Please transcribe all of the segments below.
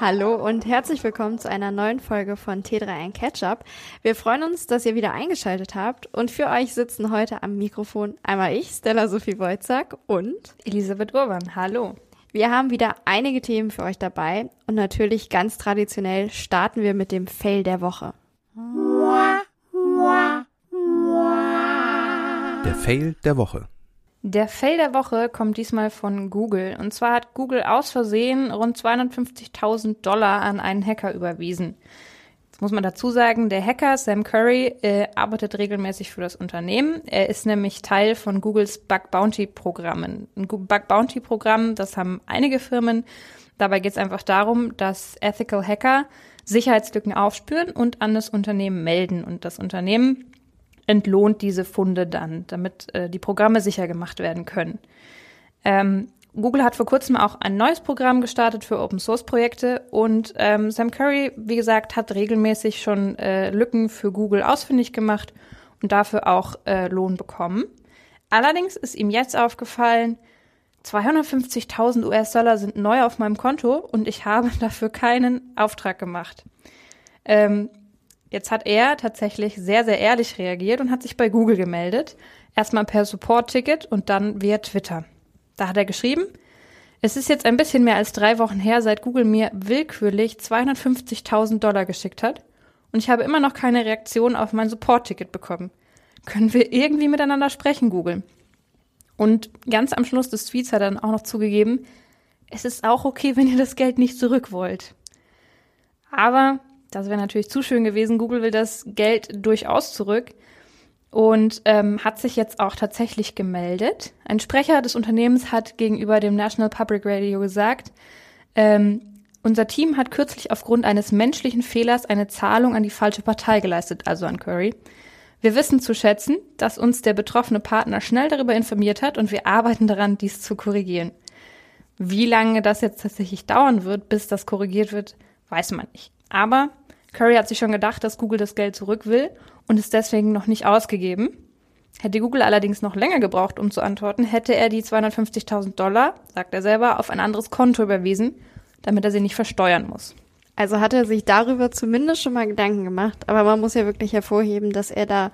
Hallo und herzlich willkommen zu einer neuen Folge von T3N Ketchup. Wir freuen uns, dass ihr wieder eingeschaltet habt und für euch sitzen heute am Mikrofon einmal ich, Stella Sophie Wojcak und Elisabeth Urban. Hallo. Wir haben wieder einige Themen für euch dabei und natürlich ganz traditionell starten wir mit dem Fail der Woche. Der Fail der Woche. Der Fail der Woche kommt diesmal von Google. Und zwar hat Google aus Versehen rund 250.000 Dollar an einen Hacker überwiesen. Jetzt muss man dazu sagen, der Hacker Sam Curry äh, arbeitet regelmäßig für das Unternehmen. Er ist nämlich Teil von Googles Bug Bounty Programmen. Ein Bug Bounty Programm, das haben einige Firmen. Dabei geht es einfach darum, dass Ethical Hacker Sicherheitslücken aufspüren und an das Unternehmen melden. Und das Unternehmen entlohnt diese Funde dann, damit äh, die Programme sicher gemacht werden können. Ähm, Google hat vor kurzem auch ein neues Programm gestartet für Open Source Projekte und ähm, Sam Curry, wie gesagt, hat regelmäßig schon äh, Lücken für Google ausfindig gemacht und dafür auch äh, Lohn bekommen. Allerdings ist ihm jetzt aufgefallen, 250.000 US-Dollar sind neu auf meinem Konto und ich habe dafür keinen Auftrag gemacht. Ähm, Jetzt hat er tatsächlich sehr, sehr ehrlich reagiert und hat sich bei Google gemeldet. Erstmal per Support-Ticket und dann via Twitter. Da hat er geschrieben, es ist jetzt ein bisschen mehr als drei Wochen her, seit Google mir willkürlich 250.000 Dollar geschickt hat und ich habe immer noch keine Reaktion auf mein Support-Ticket bekommen. Können wir irgendwie miteinander sprechen, Google? Und ganz am Schluss des Tweets hat er dann auch noch zugegeben, es ist auch okay, wenn ihr das Geld nicht zurück wollt. Aber das wäre natürlich zu schön gewesen. Google will das Geld durchaus zurück und ähm, hat sich jetzt auch tatsächlich gemeldet. Ein Sprecher des Unternehmens hat gegenüber dem National Public Radio gesagt, ähm, unser Team hat kürzlich aufgrund eines menschlichen Fehlers eine Zahlung an die falsche Partei geleistet, also an Curry. Wir wissen zu schätzen, dass uns der betroffene Partner schnell darüber informiert hat und wir arbeiten daran, dies zu korrigieren. Wie lange das jetzt tatsächlich dauern wird, bis das korrigiert wird, weiß man nicht. Aber Curry hat sich schon gedacht, dass Google das Geld zurück will und es deswegen noch nicht ausgegeben. Hätte Google allerdings noch länger gebraucht, um zu antworten, hätte er die 250.000 Dollar, sagt er selber, auf ein anderes Konto überwiesen, damit er sie nicht versteuern muss. Also hat er sich darüber zumindest schon mal Gedanken gemacht, aber man muss ja wirklich hervorheben, dass er da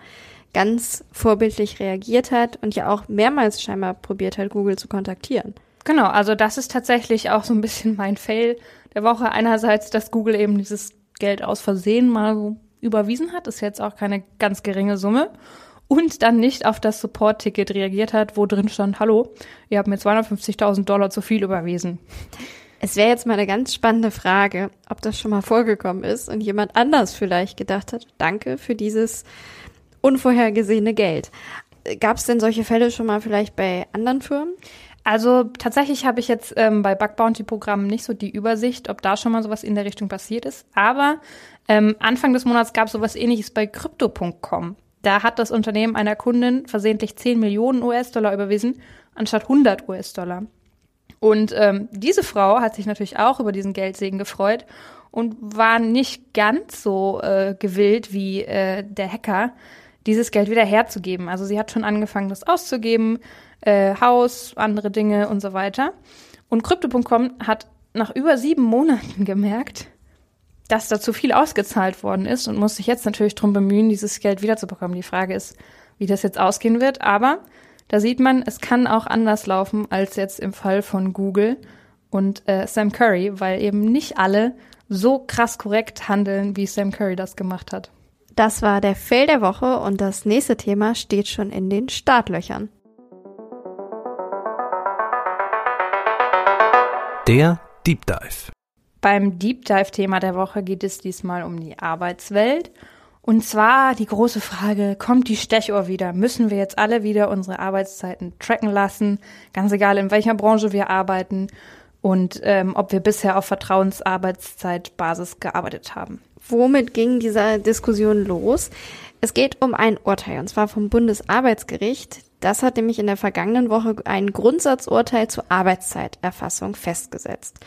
ganz vorbildlich reagiert hat und ja auch mehrmals scheinbar probiert hat, Google zu kontaktieren. Genau, also das ist tatsächlich auch so ein bisschen mein Fail der Woche. Einerseits, dass Google eben dieses Geld aus Versehen mal überwiesen hat, ist jetzt auch keine ganz geringe Summe, und dann nicht auf das Support-Ticket reagiert hat, wo drin stand, hallo, ihr habt mir 250.000 Dollar zu viel überwiesen. Es wäre jetzt mal eine ganz spannende Frage, ob das schon mal vorgekommen ist und jemand anders vielleicht gedacht hat, danke für dieses unvorhergesehene Geld. Gab es denn solche Fälle schon mal vielleicht bei anderen Firmen? Also tatsächlich habe ich jetzt ähm, bei Bug Bounty Programmen nicht so die Übersicht, ob da schon mal sowas in der Richtung passiert ist. Aber ähm, Anfang des Monats gab es sowas ähnliches bei Crypto.com. Da hat das Unternehmen einer Kundin versehentlich 10 Millionen US-Dollar überwiesen, anstatt 100 US-Dollar. Und ähm, diese Frau hat sich natürlich auch über diesen Geldsegen gefreut und war nicht ganz so äh, gewillt wie äh, der Hacker, dieses Geld wieder herzugeben. Also sie hat schon angefangen, das auszugeben, äh, Haus, andere Dinge und so weiter. Und Crypto.com hat nach über sieben Monaten gemerkt, dass da zu viel ausgezahlt worden ist und muss sich jetzt natürlich darum bemühen, dieses Geld wiederzubekommen. Die Frage ist, wie das jetzt ausgehen wird. Aber da sieht man, es kann auch anders laufen als jetzt im Fall von Google und äh, Sam Curry, weil eben nicht alle so krass korrekt handeln, wie Sam Curry das gemacht hat. Das war der Fail der Woche und das nächste Thema steht schon in den Startlöchern. Der Deep Dive. Beim Deep Dive-Thema der Woche geht es diesmal um die Arbeitswelt. Und zwar die große Frage, kommt die Stechuhr wieder? Müssen wir jetzt alle wieder unsere Arbeitszeiten tracken lassen? Ganz egal, in welcher Branche wir arbeiten und ähm, ob wir bisher auf Vertrauensarbeitszeitbasis gearbeitet haben. Womit ging diese Diskussion los? Es geht um ein Urteil, und zwar vom Bundesarbeitsgericht. Das hat nämlich in der vergangenen Woche ein Grundsatzurteil zur Arbeitszeiterfassung festgesetzt.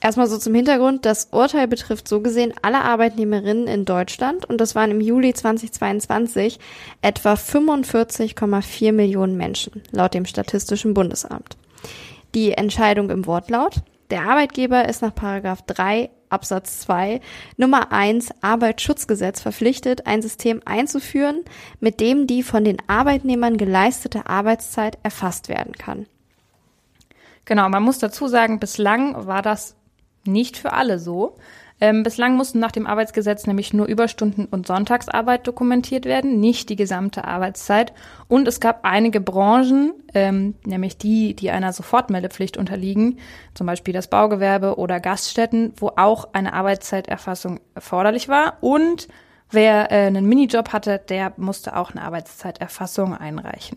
Erstmal so zum Hintergrund, das Urteil betrifft so gesehen alle Arbeitnehmerinnen in Deutschland und das waren im Juli 2022 etwa 45,4 Millionen Menschen, laut dem Statistischen Bundesamt. Die Entscheidung im Wortlaut, Der Arbeitgeber ist nach Paragraph 3 Absatz 2 Nummer 1 Arbeitsschutzgesetz verpflichtet, ein System einzuführen, mit dem die von den Arbeitnehmern geleistete Arbeitszeit erfasst werden kann. Genau, man muss dazu sagen, bislang war das nicht für alle so. Ähm, bislang mussten nach dem Arbeitsgesetz nämlich nur Überstunden und Sonntagsarbeit dokumentiert werden, nicht die gesamte Arbeitszeit. Und es gab einige Branchen, ähm, nämlich die, die einer Sofortmeldepflicht unterliegen, zum Beispiel das Baugewerbe oder Gaststätten, wo auch eine Arbeitszeiterfassung erforderlich war. Und wer äh, einen Minijob hatte, der musste auch eine Arbeitszeiterfassung einreichen.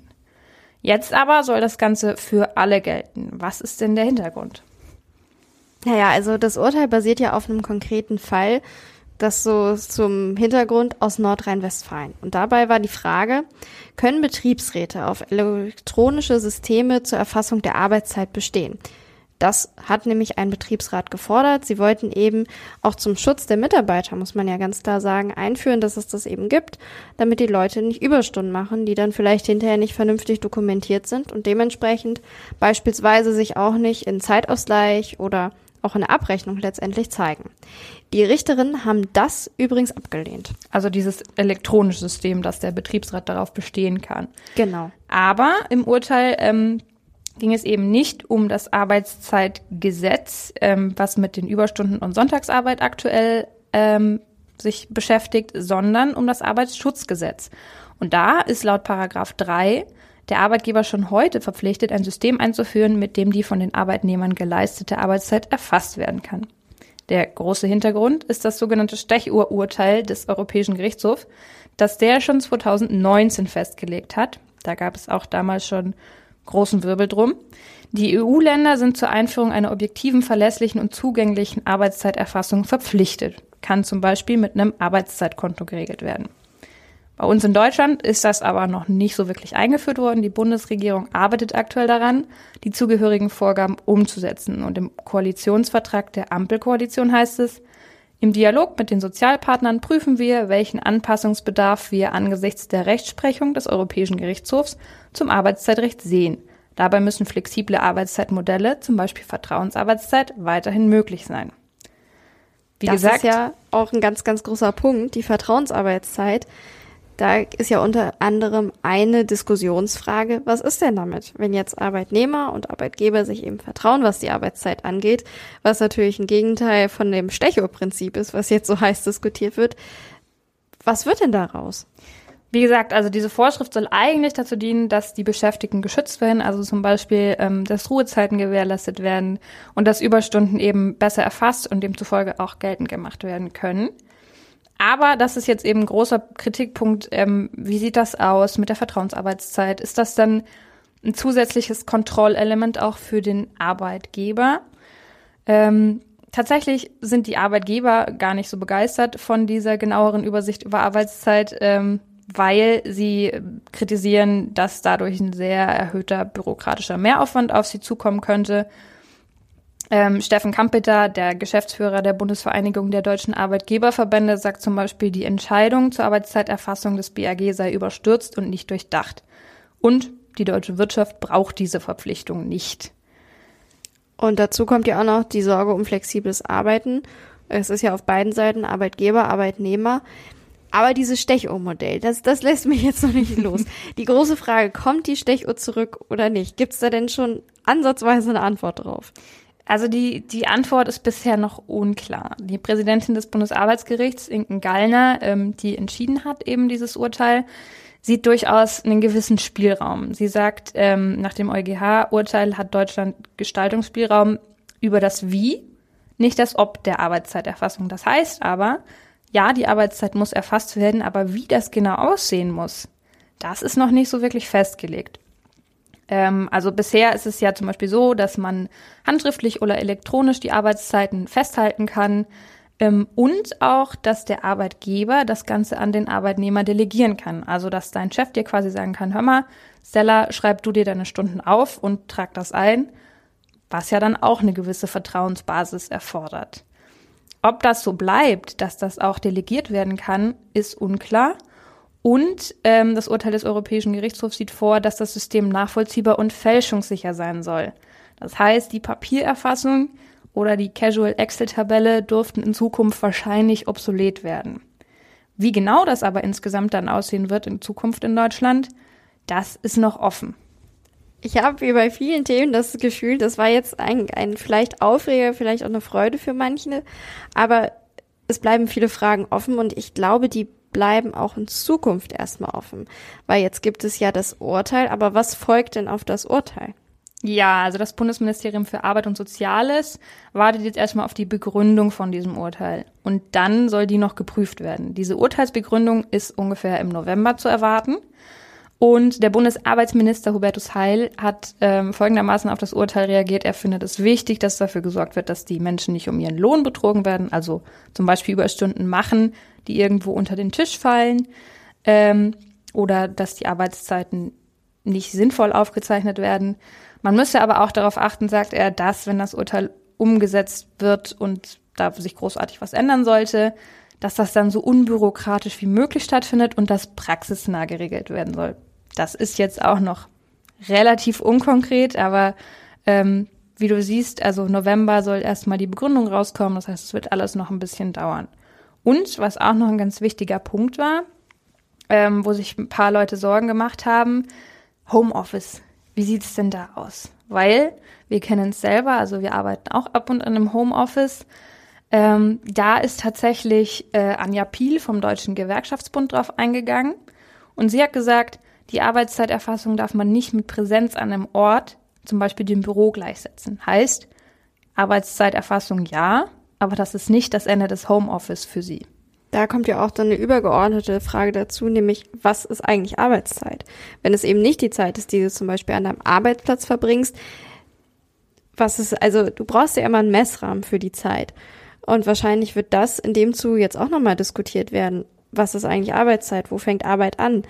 Jetzt aber soll das Ganze für alle gelten. Was ist denn der Hintergrund? Naja, also das Urteil basiert ja auf einem konkreten Fall, das so zum Hintergrund aus Nordrhein-Westfalen. Und dabei war die Frage, können Betriebsräte auf elektronische Systeme zur Erfassung der Arbeitszeit bestehen? Das hat nämlich ein Betriebsrat gefordert. Sie wollten eben auch zum Schutz der Mitarbeiter, muss man ja ganz klar sagen, einführen, dass es das eben gibt, damit die Leute nicht Überstunden machen, die dann vielleicht hinterher nicht vernünftig dokumentiert sind und dementsprechend beispielsweise sich auch nicht in Zeitausgleich oder auch in der Abrechnung letztendlich zeigen. Die Richterinnen haben das übrigens abgelehnt. Also dieses elektronische System, dass der Betriebsrat darauf bestehen kann. Genau. Aber im Urteil ähm, ging es eben nicht um das Arbeitszeitgesetz, ähm, was mit den Überstunden und Sonntagsarbeit aktuell ähm, sich beschäftigt, sondern um das Arbeitsschutzgesetz. Und da ist laut Paragraph 3 der Arbeitgeber schon heute verpflichtet, ein System einzuführen, mit dem die von den Arbeitnehmern geleistete Arbeitszeit erfasst werden kann. Der große Hintergrund ist das sogenannte Stechuhrurteil des Europäischen Gerichtshofs, das der schon 2019 festgelegt hat. Da gab es auch damals schon großen Wirbel drum. Die EU-Länder sind zur Einführung einer objektiven, verlässlichen und zugänglichen Arbeitszeiterfassung verpflichtet. Kann zum Beispiel mit einem Arbeitszeitkonto geregelt werden. Bei uns in Deutschland ist das aber noch nicht so wirklich eingeführt worden. Die Bundesregierung arbeitet aktuell daran, die zugehörigen Vorgaben umzusetzen. Und im Koalitionsvertrag der Ampelkoalition heißt es, im Dialog mit den Sozialpartnern prüfen wir, welchen Anpassungsbedarf wir angesichts der Rechtsprechung des Europäischen Gerichtshofs zum Arbeitszeitrecht sehen. Dabei müssen flexible Arbeitszeitmodelle, zum Beispiel Vertrauensarbeitszeit, weiterhin möglich sein. Wie das gesagt, ist ja auch ein ganz, ganz großer Punkt, die Vertrauensarbeitszeit. Da ist ja unter anderem eine Diskussionsfrage, was ist denn damit, wenn jetzt Arbeitnehmer und Arbeitgeber sich eben vertrauen, was die Arbeitszeit angeht, was natürlich ein Gegenteil von dem Stechuhrprinzip ist, was jetzt so heiß diskutiert wird. Was wird denn daraus? Wie gesagt, also diese Vorschrift soll eigentlich dazu dienen, dass die Beschäftigten geschützt werden, also zum Beispiel, ähm, dass Ruhezeiten gewährleistet werden und dass Überstunden eben besser erfasst und demzufolge auch geltend gemacht werden können. Aber das ist jetzt eben ein großer Kritikpunkt. Ähm, wie sieht das aus mit der Vertrauensarbeitszeit? Ist das dann ein zusätzliches Kontrollelement auch für den Arbeitgeber? Ähm, tatsächlich sind die Arbeitgeber gar nicht so begeistert von dieser genaueren Übersicht über Arbeitszeit, ähm, weil sie kritisieren, dass dadurch ein sehr erhöhter bürokratischer Mehraufwand auf sie zukommen könnte ähm, Steffen Kampeter, der Geschäftsführer der Bundesvereinigung der deutschen Arbeitgeberverbände, sagt zum Beispiel, die Entscheidung zur Arbeitszeiterfassung des BAG sei überstürzt und nicht durchdacht. Und die deutsche Wirtschaft braucht diese Verpflichtung nicht. Und dazu kommt ja auch noch die Sorge um flexibles Arbeiten. Es ist ja auf beiden Seiten Arbeitgeber, Arbeitnehmer. Aber dieses Stechuhrmodell, das, das lässt mich jetzt noch nicht los. Die große Frage, kommt die Stechuhr zurück oder nicht? Gibt es da denn schon ansatzweise eine Antwort drauf? Also die, die Antwort ist bisher noch unklar. Die Präsidentin des Bundesarbeitsgerichts, Inken Gallner, ähm, die entschieden hat, eben dieses Urteil, sieht durchaus einen gewissen Spielraum. Sie sagt, ähm, nach dem EuGH-Urteil hat Deutschland Gestaltungsspielraum über das Wie, nicht das Ob der Arbeitszeiterfassung. Das heißt aber, ja, die Arbeitszeit muss erfasst werden, aber wie das genau aussehen muss, das ist noch nicht so wirklich festgelegt. Ähm, also bisher ist es ja zum Beispiel so, dass man handschriftlich oder elektronisch die Arbeitszeiten festhalten kann ähm, und auch, dass der Arbeitgeber das Ganze an den Arbeitnehmer delegieren kann. Also dass dein Chef dir quasi sagen kann, hör mal, Stella, schreib du dir deine Stunden auf und trag das ein, was ja dann auch eine gewisse Vertrauensbasis erfordert. Ob das so bleibt, dass das auch delegiert werden kann, ist unklar. Und ähm, das Urteil des Europäischen Gerichtshofs sieht vor, dass das System nachvollziehbar und fälschungssicher sein soll. Das heißt, die Papiererfassung oder die Casual Excel-Tabelle dürften in Zukunft wahrscheinlich obsolet werden. Wie genau das aber insgesamt dann aussehen wird in Zukunft in Deutschland, das ist noch offen. Ich habe wie bei vielen Themen das Gefühl, das war jetzt ein, ein vielleicht Aufreger, vielleicht auch eine Freude für manche, aber es bleiben viele Fragen offen und ich glaube, die bleiben auch in Zukunft erstmal offen. Weil jetzt gibt es ja das Urteil, aber was folgt denn auf das Urteil? Ja, also das Bundesministerium für Arbeit und Soziales wartet jetzt erstmal auf die Begründung von diesem Urteil. Und dann soll die noch geprüft werden. Diese Urteilsbegründung ist ungefähr im November zu erwarten. Und der Bundesarbeitsminister Hubertus Heil hat ähm, folgendermaßen auf das Urteil reagiert. Er findet es wichtig, dass dafür gesorgt wird, dass die Menschen nicht um ihren Lohn betrogen werden, also zum Beispiel Überstunden machen, die irgendwo unter den Tisch fallen, ähm, oder dass die Arbeitszeiten nicht sinnvoll aufgezeichnet werden. Man müsse aber auch darauf achten, sagt er, dass, wenn das Urteil umgesetzt wird und da sich großartig was ändern sollte, dass das dann so unbürokratisch wie möglich stattfindet und das praxisnah geregelt werden soll. Das ist jetzt auch noch relativ unkonkret, aber ähm, wie du siehst, also November soll erstmal die Begründung rauskommen. Das heißt, es wird alles noch ein bisschen dauern. Und was auch noch ein ganz wichtiger Punkt war, ähm, wo sich ein paar Leute Sorgen gemacht haben, Homeoffice. Wie sieht's denn da aus? Weil wir kennen es selber, also wir arbeiten auch ab und an im Homeoffice. Ähm, da ist tatsächlich äh, Anja Piel vom Deutschen Gewerkschaftsbund drauf eingegangen und sie hat gesagt, die Arbeitszeiterfassung darf man nicht mit Präsenz an einem Ort, zum Beispiel dem Büro, gleichsetzen. Heißt, Arbeitszeiterfassung ja, aber das ist nicht das Ende des Homeoffice für sie. Da kommt ja auch dann eine übergeordnete Frage dazu, nämlich was ist eigentlich Arbeitszeit? Wenn es eben nicht die Zeit ist, die du zum Beispiel an deinem Arbeitsplatz verbringst, was ist, also du brauchst ja immer einen Messrahmen für die Zeit. Und wahrscheinlich wird das in dem Zuge jetzt auch nochmal diskutiert werden. Was ist eigentlich Arbeitszeit? Wo fängt Arbeit an?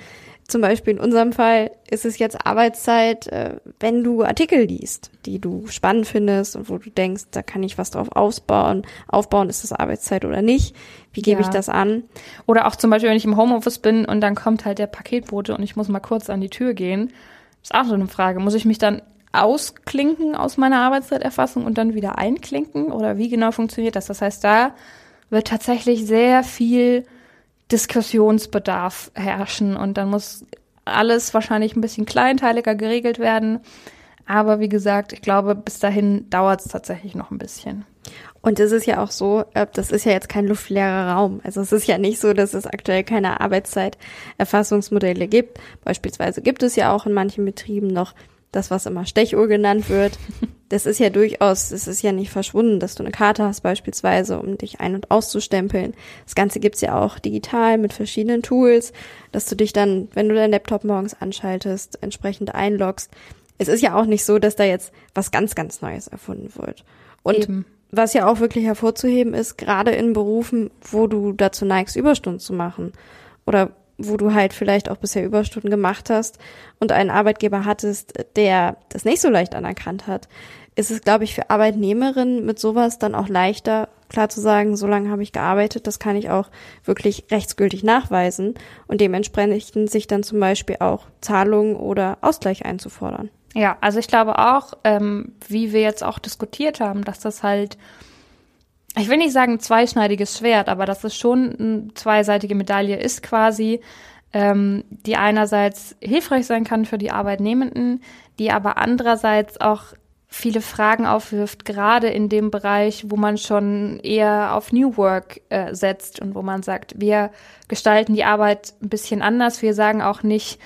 Zum Beispiel in unserem Fall ist es jetzt Arbeitszeit, äh, wenn du Artikel liest, die du spannend findest und wo du denkst, da kann ich was drauf ausbauen. Aufbauen, ist das Arbeitszeit oder nicht? Wie gebe ja. ich das an? Oder auch zum Beispiel, wenn ich im Homeoffice bin und dann kommt halt der Paketbote und ich muss mal kurz an die Tür gehen. Ist auch so eine Frage. Muss ich mich dann ausklinken aus meiner Arbeitszeiterfassung und dann wieder einklinken? Oder wie genau funktioniert das? Das heißt, da wird tatsächlich sehr viel Diskussionsbedarf herrschen und dann muss alles wahrscheinlich ein bisschen kleinteiliger geregelt werden. Aber wie gesagt, ich glaube, bis dahin dauert es tatsächlich noch ein bisschen. Und es ist ja auch so, äh, das ist ja jetzt kein luftleerer Raum. Also es ist ja nicht so, dass es aktuell keine Arbeitszeiterfassungsmodelle gibt. Beispielsweise gibt es ja auch in manchen Betrieben noch das, was immer Stechuhr genannt wird. Das ist ja durchaus, es ist ja nicht verschwunden, dass du eine Karte hast beispielsweise, um dich ein- und auszustempeln. Das Ganze gibt's ja auch digital mit verschiedenen Tools, dass du dich dann, wenn du deinen Laptop morgens anschaltest, entsprechend einloggst. Es ist ja auch nicht so, dass da jetzt was ganz, ganz Neues erfunden wird. Und Eben. was ja auch wirklich hervorzuheben ist, gerade in Berufen, wo du dazu neigst, Überstunden zu machen oder wo du halt vielleicht auch bisher Überstunden gemacht hast und einen Arbeitgeber hattest, der das nicht so leicht anerkannt hat, ist es, glaube ich, für Arbeitnehmerinnen mit sowas dann auch leichter, klar zu sagen, so lange habe ich gearbeitet, das kann ich auch wirklich rechtsgültig nachweisen und dementsprechend sich dann zum Beispiel auch Zahlungen oder Ausgleich einzufordern. Ja, also ich glaube auch, ähm, wie wir jetzt auch diskutiert haben, dass das halt ich will nicht sagen zweischneidiges Schwert, aber dass es schon eine zweiseitige Medaille ist quasi, ähm, die einerseits hilfreich sein kann für die Arbeitnehmenden, die aber andererseits auch viele Fragen aufwirft, gerade in dem Bereich, wo man schon eher auf New Work äh, setzt und wo man sagt, wir gestalten die Arbeit ein bisschen anders. Wir sagen auch nicht,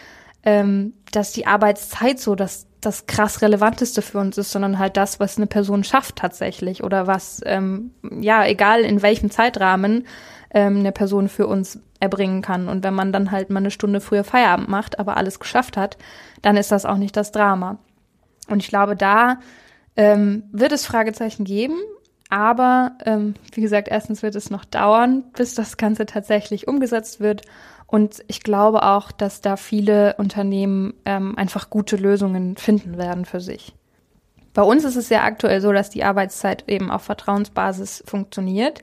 ähm, dass die Arbeitszeit so das das krass Relevanteste für uns ist, sondern halt das, was eine Person schafft tatsächlich oder was, ähm, ja, egal in welchem Zeitrahmen ähm, eine Person für uns erbringen kann. Und wenn man dann halt mal eine Stunde früher Feierabend macht, aber alles geschafft hat, dann ist das auch nicht das Drama. Und ich glaube, da ähm, wird es Fragezeichen geben, aber ähm, wie gesagt, erstens wird es noch dauern, bis das Ganze tatsächlich umgesetzt wird. Und ich glaube auch, dass da viele Unternehmen ähm, einfach gute Lösungen finden werden für sich. Bei uns ist es ja aktuell so, dass die Arbeitszeit eben auf Vertrauensbasis funktioniert.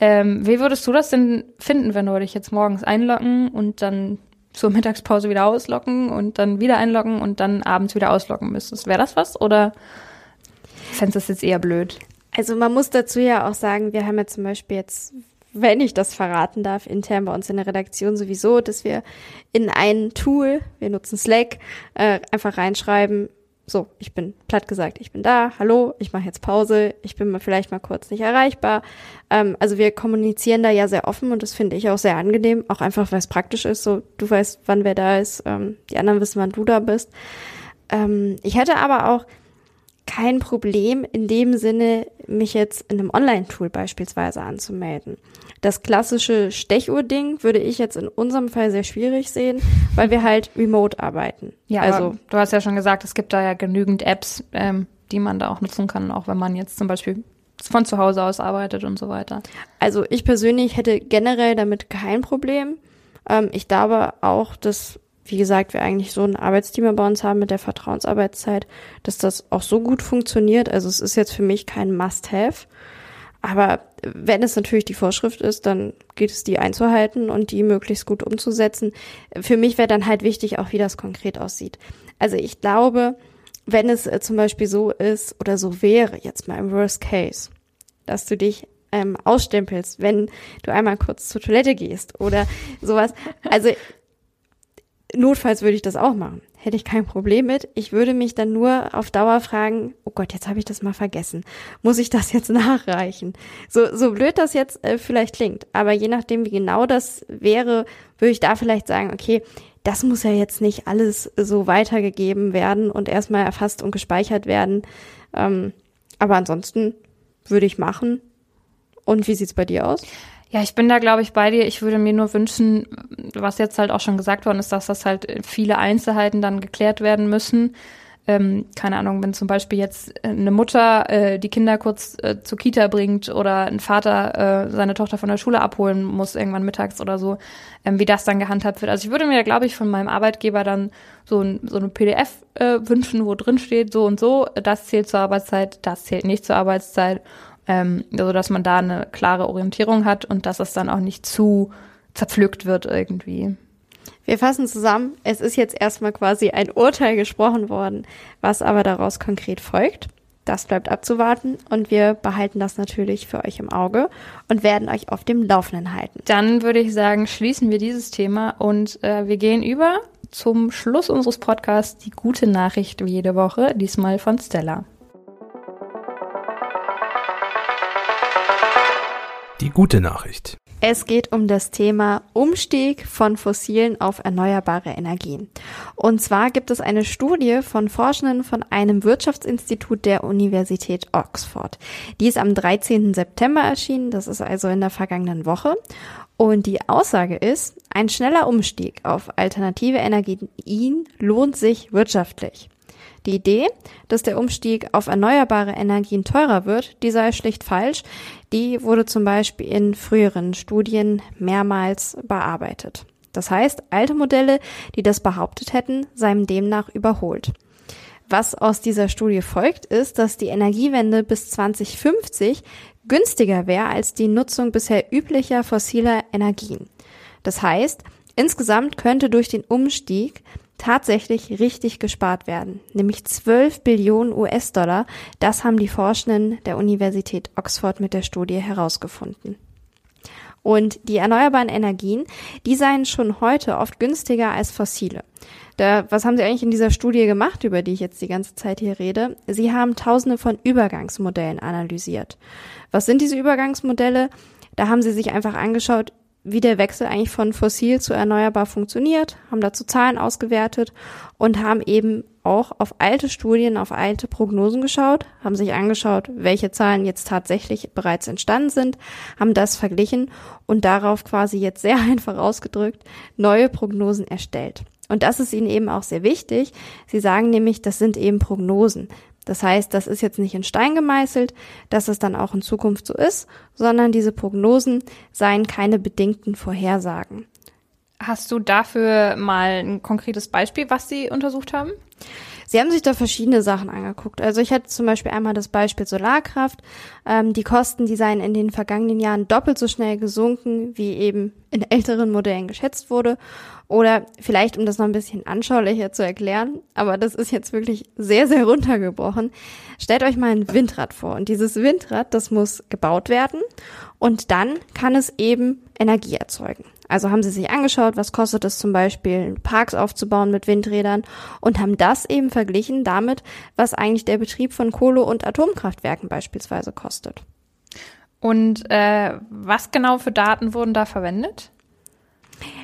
Ähm, wie würdest du das denn finden, wenn du dich jetzt morgens einloggen und dann zur Mittagspause wieder ausloggen und dann wieder einloggen und dann abends wieder ausloggen müsstest? Wäre das was oder fändest du das jetzt eher blöd? Also man muss dazu ja auch sagen, wir haben ja zum Beispiel jetzt, wenn ich das verraten darf, intern bei uns in der Redaktion sowieso, dass wir in ein Tool, wir nutzen Slack, äh, einfach reinschreiben, so, ich bin platt gesagt, ich bin da, hallo, ich mache jetzt Pause, ich bin mal vielleicht mal kurz nicht erreichbar. Ähm, also wir kommunizieren da ja sehr offen und das finde ich auch sehr angenehm, auch einfach, weil es praktisch ist, so du weißt, wann wer da ist, ähm, die anderen wissen, wann du da bist. Ähm, ich hätte aber auch kein Problem in dem Sinne, mich jetzt in einem Online-Tool beispielsweise anzumelden. Das klassische Stechuhr-Ding würde ich jetzt in unserem Fall sehr schwierig sehen, weil wir halt remote arbeiten. Ja, also du hast ja schon gesagt, es gibt da ja genügend Apps, ähm, die man da auch nutzen kann, auch wenn man jetzt zum Beispiel von zu Hause aus arbeitet und so weiter. Also ich persönlich hätte generell damit kein Problem. Ähm, ich glaube auch, dass wie gesagt, wir eigentlich so ein Arbeitsteam bei uns haben mit der Vertrauensarbeitszeit, dass das auch so gut funktioniert. Also es ist jetzt für mich kein Must-Have. Aber wenn es natürlich die Vorschrift ist, dann geht es, die einzuhalten und die möglichst gut umzusetzen. Für mich wäre dann halt wichtig, auch wie das konkret aussieht. Also ich glaube, wenn es äh, zum Beispiel so ist oder so wäre, jetzt mal im Worst Case, dass du dich ähm, ausstempelst, wenn du einmal kurz zur Toilette gehst oder sowas. Also notfalls würde ich das auch machen. Hätte ich kein Problem mit. Ich würde mich dann nur auf Dauer fragen, oh Gott, jetzt habe ich das mal vergessen. Muss ich das jetzt nachreichen? So, so blöd das jetzt äh, vielleicht klingt. Aber je nachdem, wie genau das wäre, würde ich da vielleicht sagen, okay, das muss ja jetzt nicht alles so weitergegeben werden und erstmal erfasst und gespeichert werden. Ähm, aber ansonsten würde ich machen. Und wie sieht's bei dir aus? Ja, ich bin da, glaube ich, bei dir. Ich würde mir nur wünschen, was jetzt halt auch schon gesagt worden ist, dass das halt viele Einzelheiten dann geklärt werden müssen. Ähm, keine Ahnung, wenn zum Beispiel jetzt eine Mutter äh, die Kinder kurz äh, zur Kita bringt oder ein Vater äh, seine Tochter von der Schule abholen muss, irgendwann mittags oder so, ähm, wie das dann gehandhabt wird. Also ich würde mir, glaube ich, von meinem Arbeitgeber dann so, ein, so eine PDF äh, wünschen, wo drin steht, so und so, das zählt zur Arbeitszeit, das zählt nicht zur Arbeitszeit ähm, also man da eine klare Orientierung hat und dass es dann auch nicht zu zerpflückt wird irgendwie. Wir fassen zusammen, es ist jetzt erstmal quasi ein Urteil gesprochen worden, was aber daraus konkret folgt. Das bleibt abzuwarten und wir behalten das natürlich für euch im Auge und werden euch auf dem Laufenden halten. Dann würde ich sagen, schließen wir dieses Thema und äh, wir gehen über zum Schluss unseres Podcasts die gute Nachricht wie jede Woche, diesmal von Stella. Die gute Nachricht. Es geht um das Thema Umstieg von fossilen auf erneuerbare Energien. Und zwar gibt es eine Studie von Forschenden von einem Wirtschaftsinstitut der Universität Oxford. Die ist am 13. September erschienen, das ist also in der vergangenen Woche. Und die Aussage ist, ein schneller Umstieg auf alternative Energien lohnt sich wirtschaftlich. Die Idee, dass der Umstieg auf erneuerbare Energien teurer wird, die sei schlicht falsch. Die wurde zum Beispiel in früheren Studien mehrmals bearbeitet. Das heißt, alte Modelle, die das behauptet hätten, seien demnach überholt. Was aus dieser Studie folgt, ist, dass die Energiewende bis 2050 günstiger wäre als die Nutzung bisher üblicher fossiler Energien. Das heißt, insgesamt könnte durch den Umstieg tatsächlich richtig gespart werden, nämlich 12 Billionen US-Dollar. Das haben die Forschenden der Universität Oxford mit der Studie herausgefunden. Und die erneuerbaren Energien, die seien schon heute oft günstiger als fossile. Da, was haben Sie eigentlich in dieser Studie gemacht, über die ich jetzt die ganze Zeit hier rede? Sie haben tausende von Übergangsmodellen analysiert. Was sind diese Übergangsmodelle? Da haben Sie sich einfach angeschaut, wie der Wechsel eigentlich von fossil zu erneuerbar funktioniert, haben dazu Zahlen ausgewertet und haben eben auch auf alte Studien, auf alte Prognosen geschaut, haben sich angeschaut, welche Zahlen jetzt tatsächlich bereits entstanden sind, haben das verglichen und darauf quasi jetzt sehr einfach ausgedrückt neue Prognosen erstellt. Und das ist ihnen eben auch sehr wichtig. Sie sagen nämlich, das sind eben Prognosen. Das heißt, das ist jetzt nicht in Stein gemeißelt, dass es dann auch in Zukunft so ist, sondern diese Prognosen seien keine bedingten Vorhersagen. Hast du dafür mal ein konkretes Beispiel, was Sie untersucht haben? Sie haben sich da verschiedene Sachen angeguckt. Also ich hatte zum Beispiel einmal das Beispiel Solarkraft. Ähm, die Kosten, die seien in den vergangenen Jahren doppelt so schnell gesunken, wie eben in älteren Modellen geschätzt wurde. Oder vielleicht, um das noch ein bisschen anschaulicher zu erklären, aber das ist jetzt wirklich sehr, sehr runtergebrochen. Stellt euch mal ein Windrad vor. Und dieses Windrad, das muss gebaut werden und dann kann es eben Energie erzeugen. Also haben sie sich angeschaut, was kostet es zum Beispiel, Parks aufzubauen mit Windrädern und haben das eben verglichen damit, was eigentlich der Betrieb von Kohle- und Atomkraftwerken beispielsweise kostet. Und äh, was genau für Daten wurden da verwendet?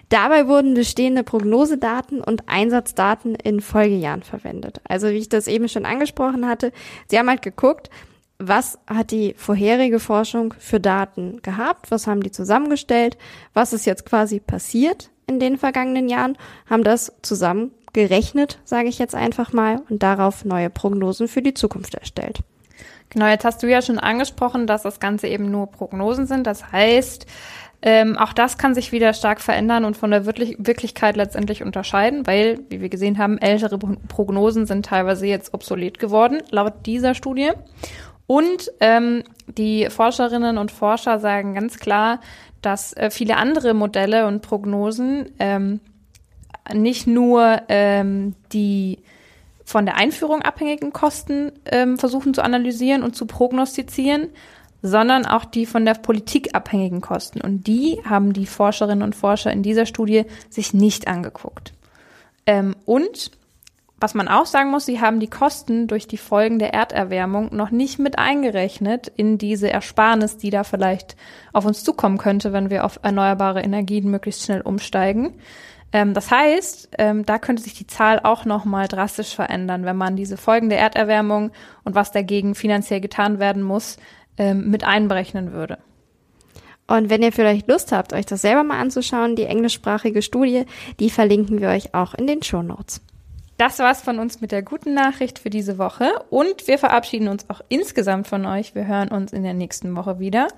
Dabei wurden bestehende Prognosedaten und Einsatzdaten in Folgejahren verwendet. Also wie ich das eben schon angesprochen hatte, sie haben halt geguckt, was hat die vorherige Forschung für Daten gehabt, was haben die zusammengestellt, was ist jetzt quasi passiert in den vergangenen Jahren, haben das zusammengerechnet, sage ich jetzt einfach mal, und darauf neue Prognosen für die Zukunft erstellt. Genau, jetzt hast du ja schon angesprochen, dass das Ganze eben nur Prognosen sind. Das heißt, ähm, auch das kann sich wieder stark verändern und von der Wirklich Wirklichkeit letztendlich unterscheiden, weil, wie wir gesehen haben, ältere Prognosen sind teilweise jetzt obsolet geworden, laut dieser Studie. Und ähm, die Forscherinnen und Forscher sagen ganz klar, dass äh, viele andere Modelle und Prognosen ähm, nicht nur ähm, die von der Einführung abhängigen Kosten ähm, versuchen zu analysieren und zu prognostizieren, sondern auch die von der Politik abhängigen Kosten. Und die haben die Forscherinnen und Forscher in dieser Studie sich nicht angeguckt. Ähm, und was man auch sagen muss, sie haben die Kosten durch die Folgen der Erderwärmung noch nicht mit eingerechnet in diese Ersparnis, die da vielleicht auf uns zukommen könnte, wenn wir auf erneuerbare Energien möglichst schnell umsteigen. Ähm, das heißt, ähm, da könnte sich die Zahl auch noch mal drastisch verändern, wenn man diese Folgen der Erderwärmung und was dagegen finanziell getan werden muss, ähm, mit einberechnen würde. Und wenn ihr vielleicht Lust habt, euch das selber mal anzuschauen, die englischsprachige Studie, die verlinken wir euch auch in den Show Notes. Das war's von uns mit der guten Nachricht für diese Woche und wir verabschieden uns auch insgesamt von euch. Wir hören uns in der nächsten Woche wieder.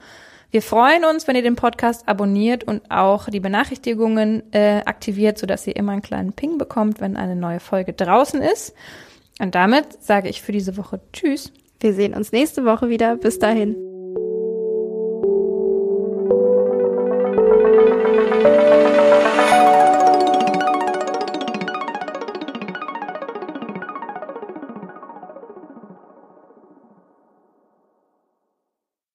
Wir freuen uns, wenn ihr den Podcast abonniert und auch die Benachrichtigungen äh, aktiviert, sodass ihr immer einen kleinen Ping bekommt, wenn eine neue Folge draußen ist. Und damit sage ich für diese Woche Tschüss. Wir sehen uns nächste Woche wieder. Bis dahin.